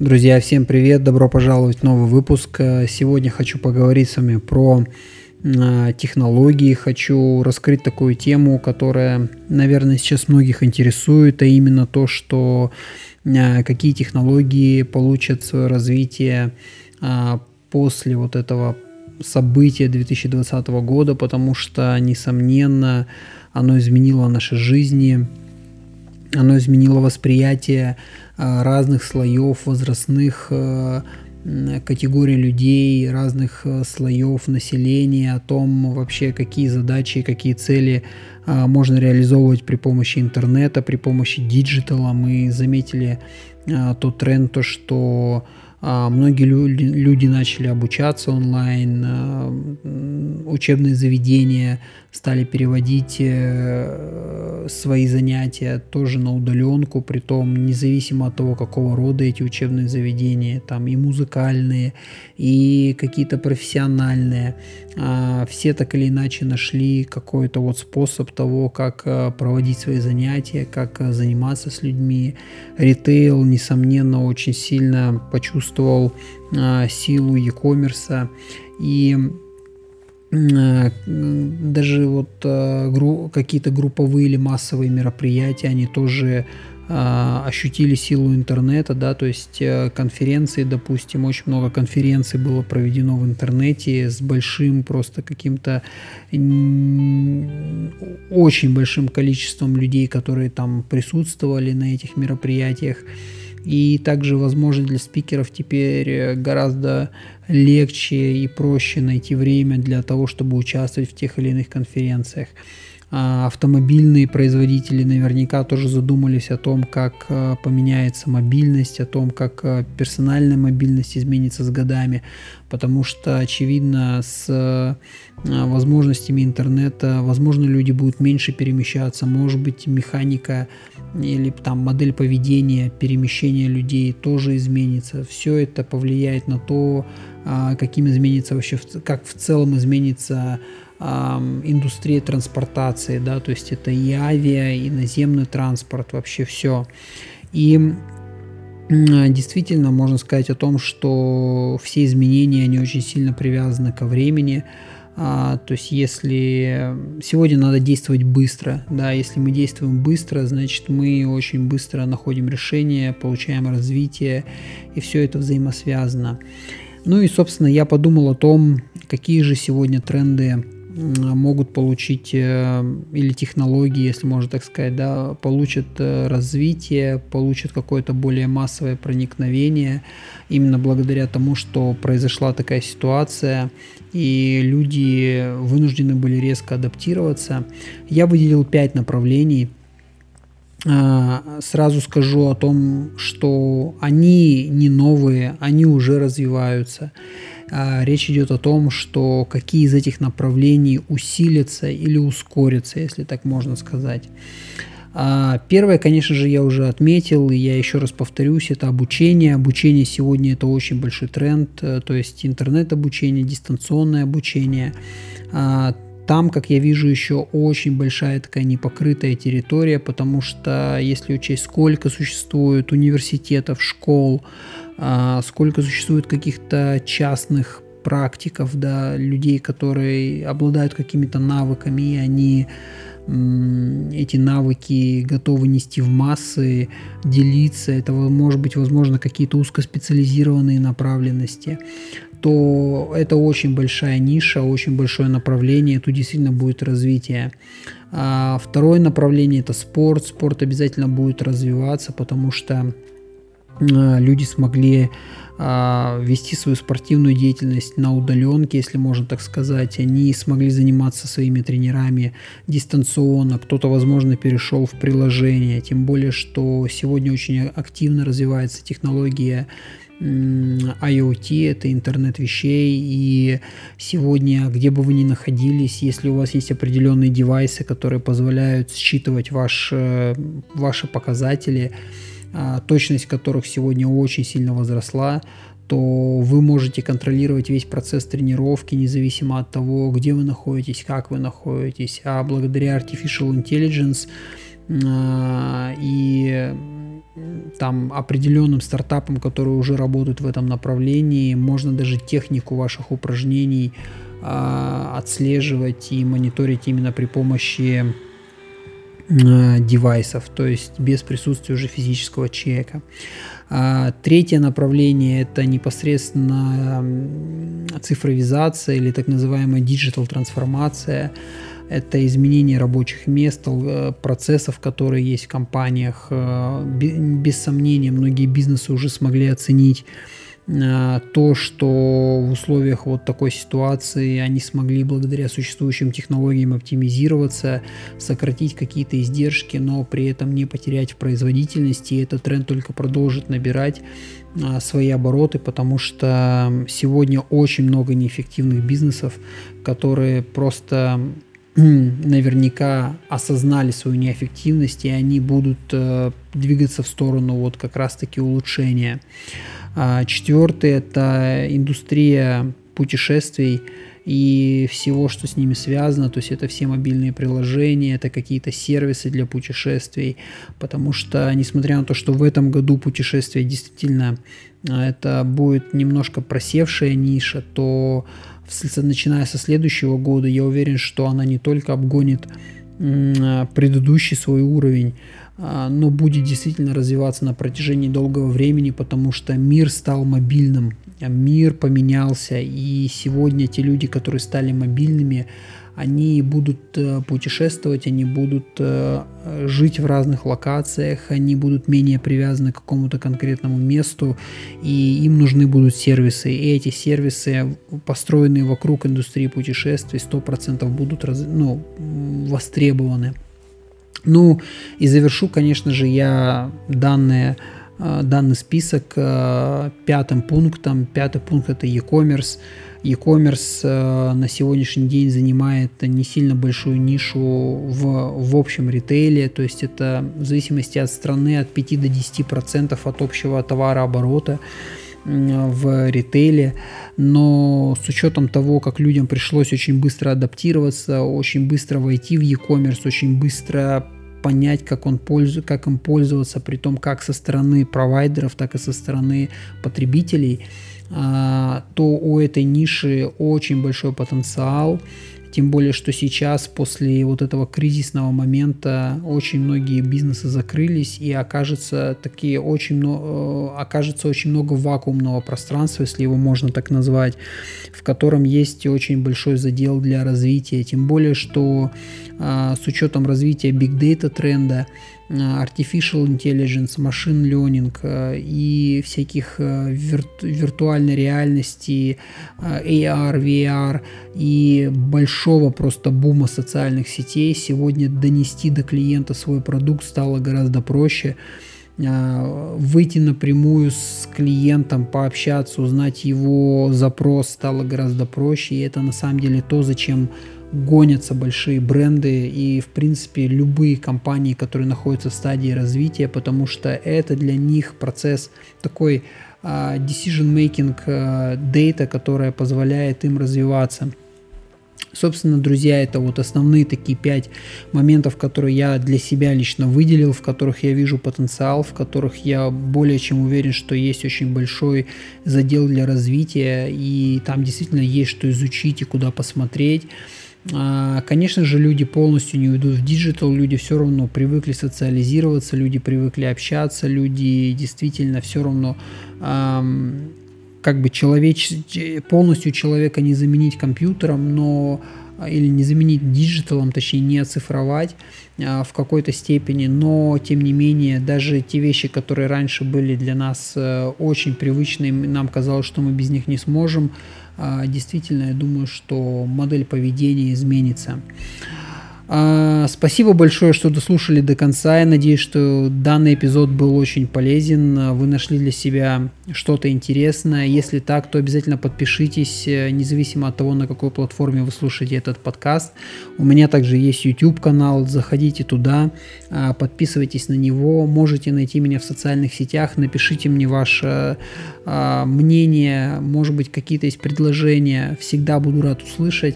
Друзья, всем привет, добро пожаловать в новый выпуск. Сегодня хочу поговорить с вами про а, технологии, хочу раскрыть такую тему, которая, наверное, сейчас многих интересует, а именно то, что а, какие технологии получат свое развитие после вот этого события 2020 года, потому что, несомненно, оно изменило наши жизни, оно изменило восприятие Э, разных слоев возрастных э, категорий людей, разных э, слоев населения, о том вообще, какие задачи, какие цели можно реализовывать при помощи интернета, при помощи digital а. Мы заметили тот тренд, то, что многие люди начали обучаться онлайн, а, учебные заведения стали переводить э, свои занятия тоже на удаленку, при том независимо от того, какого рода эти учебные заведения, там и музыкальные, и какие-то профессиональные, а, все так или иначе нашли какой-то вот способ того, как э, проводить свои занятия, как э, заниматься с людьми. Ритейл, несомненно, очень сильно почувствовал силу e-commerce и Э, даже вот э, какие-то групповые или массовые мероприятия, они тоже э, ощутили силу интернета, да, то есть конференции, допустим, очень много конференций было проведено в интернете с большим просто каким-то очень большим количеством людей, которые там присутствовали на этих мероприятиях. И также возможно для спикеров теперь гораздо легче и проще найти время для того, чтобы участвовать в тех или иных конференциях. А, автомобильные производители наверняка тоже задумались о том, как а, поменяется мобильность, о том, как а, персональная мобильность изменится с годами, потому что, очевидно, с возможностями интернета, возможно, люди будут меньше перемещаться, может быть, механика или там модель поведения, перемещения людей тоже изменится. Все это повлияет на то, каким изменится вообще, как в целом изменится индустрия транспортации, да, то есть это и авиа, и наземный транспорт, вообще все. И действительно можно сказать о том, что все изменения, они очень сильно привязаны ко времени, а, то есть если сегодня надо действовать быстро, да, если мы действуем быстро, значит мы очень быстро находим решение, получаем развитие, и все это взаимосвязано. Ну и, собственно, я подумал о том, какие же сегодня тренды могут получить, э, или технологии, если можно так сказать, да, получат э, развитие, получат какое-то более массовое проникновение, именно благодаря тому, что произошла такая ситуация, и люди вынуждены были резко адаптироваться. Я выделил пять направлений. А, сразу скажу о том, что они не новые, они уже развиваются. А, речь идет о том, что какие из этих направлений усилятся или ускорятся, если так можно сказать. А, первое, конечно же, я уже отметил, и я еще раз повторюсь, это обучение. Обучение сегодня это очень большой тренд, э, то есть интернет-обучение, дистанционное обучение. Там, как я вижу, еще очень большая такая непокрытая территория, потому что если учесть, сколько существует университетов, школ, а, сколько существует каких-то частных практиков, да, людей, которые обладают какими-то навыками, и они эти навыки готовы нести в массы, делиться, это может быть, возможно, какие-то узкоспециализированные направленности, то это очень большая ниша, очень большое направление, тут действительно будет развитие. А второе направление это спорт. Спорт обязательно будет развиваться, потому что а, люди смогли вести свою спортивную деятельность на удаленке, если можно так сказать. Они смогли заниматься своими тренерами дистанционно. Кто-то, возможно, перешел в приложение. Тем более, что сегодня очень активно развивается технология IoT, это интернет вещей, и сегодня, где бы вы ни находились, если у вас есть определенные девайсы, которые позволяют считывать ваш, э, ваши показатели, а, точность которых сегодня очень сильно возросла, то вы можете контролировать весь процесс тренировки, независимо от того, где вы находитесь, как вы находитесь. А благодаря Artificial Intelligence а, и там определенным стартапам, которые уже работают в этом направлении. Можно даже технику ваших упражнений а, отслеживать и мониторить именно при помощи а, девайсов, то есть без присутствия уже физического человека. А, третье направление это непосредственно цифровизация или так называемая digital трансформация это изменение рабочих мест, э, процессов, которые есть в компаниях. Э, без сомнения, многие бизнесы уже смогли оценить э, то, что в условиях вот такой ситуации они смогли благодаря существующим технологиям оптимизироваться, сократить какие-то издержки, но при этом не потерять в производительности. И этот тренд только продолжит набирать свои обороты, потому что сегодня очень много неэффективных бизнесов, которые просто наверняка осознали свою неэффективность, и они будут э, двигаться в сторону вот как раз-таки улучшения. А, четвертый – это индустрия путешествий и всего, что с ними связано, то есть это все мобильные приложения, это какие-то сервисы для путешествий, потому что, несмотря на то, что в этом году путешествия действительно а, это будет немножко просевшая ниша, то начиная со следующего года, я уверен, что она не только обгонит предыдущий свой уровень, а, но будет действительно развиваться на протяжении долгого времени, потому что мир стал мобильным, мир поменялся, и сегодня те люди, которые стали мобильными, они будут э, путешествовать, они будут э, жить в разных локациях, они будут менее привязаны к какому-то конкретному месту, и им нужны будут сервисы. И эти сервисы, построенные вокруг индустрии путешествий, 100% будут ну, востребованы. Ну и завершу, конечно же, я данные э, данный список пятым пунктом. Пятый пункт это e-commerce. E-commerce э, на сегодняшний день занимает не сильно большую нишу в, в общем ритейле, то есть это в зависимости от страны от 5 до 10 процентов от общего товарооборота в ритейле, но с учетом того, как людям пришлось очень быстро адаптироваться, очень быстро войти в e-commerce, очень быстро понять, как, он пользу, как им пользоваться, при том как со стороны провайдеров, так и со стороны потребителей – а, то у этой ниши очень большой потенциал. Тем более, что сейчас, после вот этого кризисного момента, очень многие бизнесы закрылись, и окажется, такие очень, э, окажется очень много вакуумного пространства, если его можно так назвать, в котором есть очень большой задел для развития. Тем более, что а, с учетом развития data тренда, artificial intelligence, machine learning э, и всяких э, вирту- виртуальной реальности, AR, VR и большого просто бума социальных сетей сегодня донести до клиента свой продукт стало гораздо проще выйти напрямую с клиентом, пообщаться, узнать его запрос стало гораздо проще. И это на самом деле то, зачем гонятся большие бренды и, в принципе, любые компании, которые находятся в стадии развития, потому что это для них процесс такой uh, decision-making uh, data, которая позволяет им развиваться. Собственно, друзья, это вот основные такие пять моментов, которые я для себя лично выделил, в которых я вижу потенциал, в которых я более чем уверен, что есть очень большой задел для развития, и там действительно есть что изучить и куда посмотреть. А, конечно же, люди полностью не уйдут в digital, люди все равно привыкли социализироваться, люди привыкли общаться, люди действительно все равно как бы человеч... полностью человека не заменить компьютером, но а, или не заменить digital ом, точнее не оцифровать а, в какой-то степени, но тем не менее даже те вещи, которые раньше были для нас э, очень привычны, нам казалось, что мы без них не сможем, действительно, я думаю, что модель поведения изменится. А, спасибо большое, что дослушали до конца. Я надеюсь, что данный эпизод был очень полезен. Вы нашли для себя что-то интересное. Если так, то обязательно подпишитесь, э, независимо от того, на какой платформе вы слушаете этот подкаст. У меня также есть YouTube канал. Заходите туда, а, подписывайтесь на него. Можете найти меня в социальных сетях. Напишите мне ваше а, мнение, может быть, какие-то есть предложения. Всегда буду рад услышать.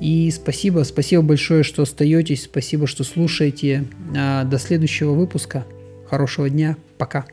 И спасибо, спасибо большое, что остаетесь, спасибо, что слушаете. А, до следующего выпуска. Хорошего дня. Пока.